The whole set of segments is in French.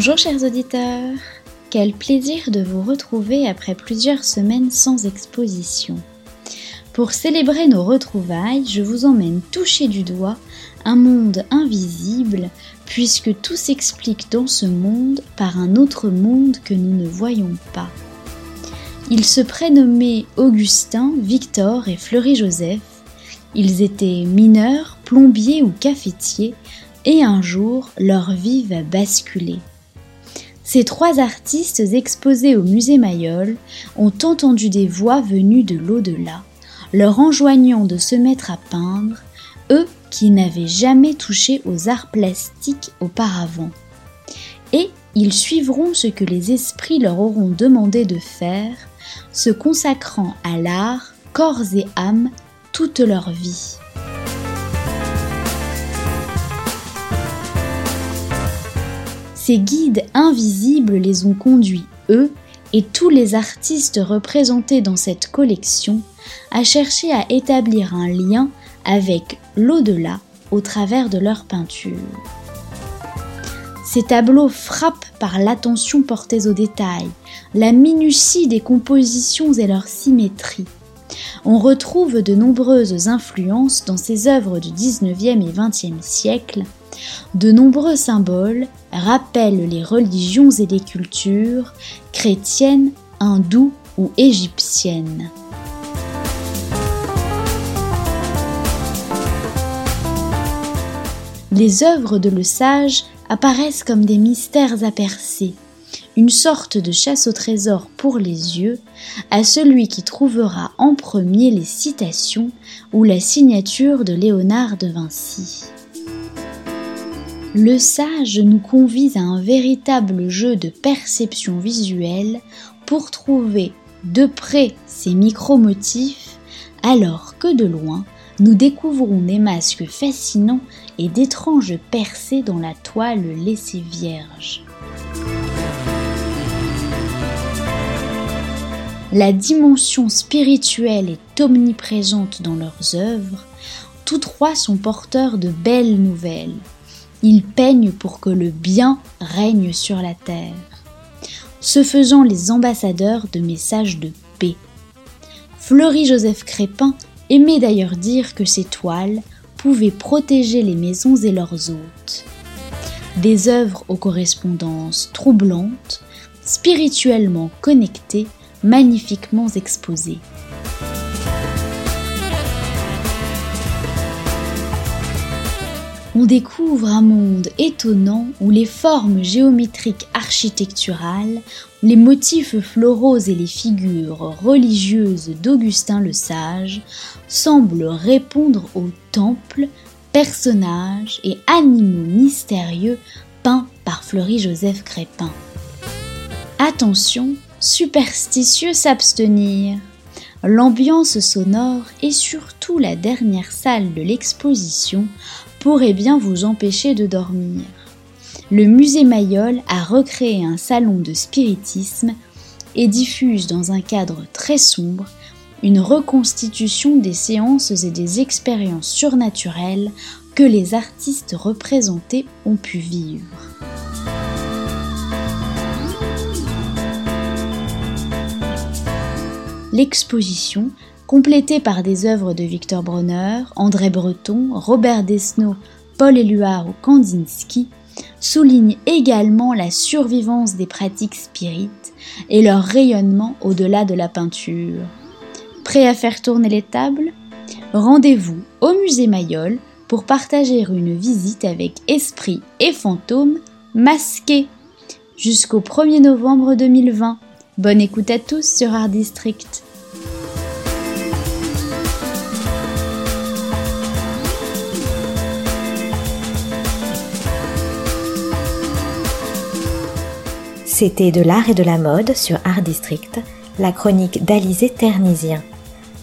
Bonjour chers auditeurs, quel plaisir de vous retrouver après plusieurs semaines sans exposition. Pour célébrer nos retrouvailles, je vous emmène toucher du doigt un monde invisible, puisque tout s'explique dans ce monde par un autre monde que nous ne voyons pas. Ils se prénommaient Augustin, Victor et Fleury-Joseph. Ils étaient mineurs, plombiers ou cafetiers, et un jour leur vie va basculer. Ces trois artistes exposés au musée Mayol ont entendu des voix venues de l'au-delà, leur enjoignant de se mettre à peindre, eux qui n'avaient jamais touché aux arts plastiques auparavant. Et ils suivront ce que les esprits leur auront demandé de faire, se consacrant à l'art, corps et âme, toute leur vie. Ces guides invisibles les ont conduits, eux, et tous les artistes représentés dans cette collection, à chercher à établir un lien avec l'au-delà au travers de leurs peintures. Ces tableaux frappent par l'attention portée aux détails, la minutie des compositions et leur symétrie. On retrouve de nombreuses influences dans ces œuvres du 19e et 20e siècle, de nombreux symboles rappellent les religions et les cultures chrétiennes, hindoues ou égyptiennes. Les œuvres de Le Sage apparaissent comme des mystères à percer, une sorte de chasse au trésor pour les yeux, à celui qui trouvera en premier les citations ou la signature de Léonard de Vinci. Le sage nous convie à un véritable jeu de perception visuelle pour trouver de près ces micro-motifs, alors que de loin, nous découvrons des masques fascinants et d'étranges percées dans la toile laissée vierge. La dimension spirituelle est omniprésente dans leurs œuvres, tous trois sont porteurs de belles nouvelles, ils peignent pour que le bien règne sur la terre, se faisant les ambassadeurs de messages de paix. Fleury-Joseph Crépin aimait d'ailleurs dire que ces toiles pouvaient protéger les maisons et leurs hôtes. Des œuvres aux correspondances troublantes, spirituellement connectées, magnifiquement exposées. on découvre un monde étonnant où les formes géométriques architecturales, les motifs floraux et les figures religieuses d'Augustin le Sage semblent répondre aux temples, personnages et animaux mystérieux peints par Fleury-Joseph Crépin. Attention, superstitieux s'abstenir. L'ambiance sonore et surtout la dernière salle de l'exposition pourrait bien vous empêcher de dormir. Le musée Mayol a recréé un salon de spiritisme et diffuse dans un cadre très sombre une reconstitution des séances et des expériences surnaturelles que les artistes représentés ont pu vivre. L'exposition complété par des œuvres de Victor Bronner, André Breton, Robert Desnos, Paul Éluard ou Kandinsky, souligne également la survivance des pratiques spirites et leur rayonnement au-delà de la peinture. Prêt à faire tourner les tables? Rendez-vous au musée Mayol pour partager une visite avec esprit et fantômes masqués jusqu'au 1er novembre 2020. Bonne écoute à tous sur Art District. C'était de l'art et de la mode sur Art District, la chronique d'Alizé Ternisien.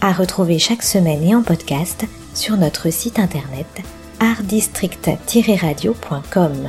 À retrouver chaque semaine et en podcast sur notre site internet artdistrict-radio.com.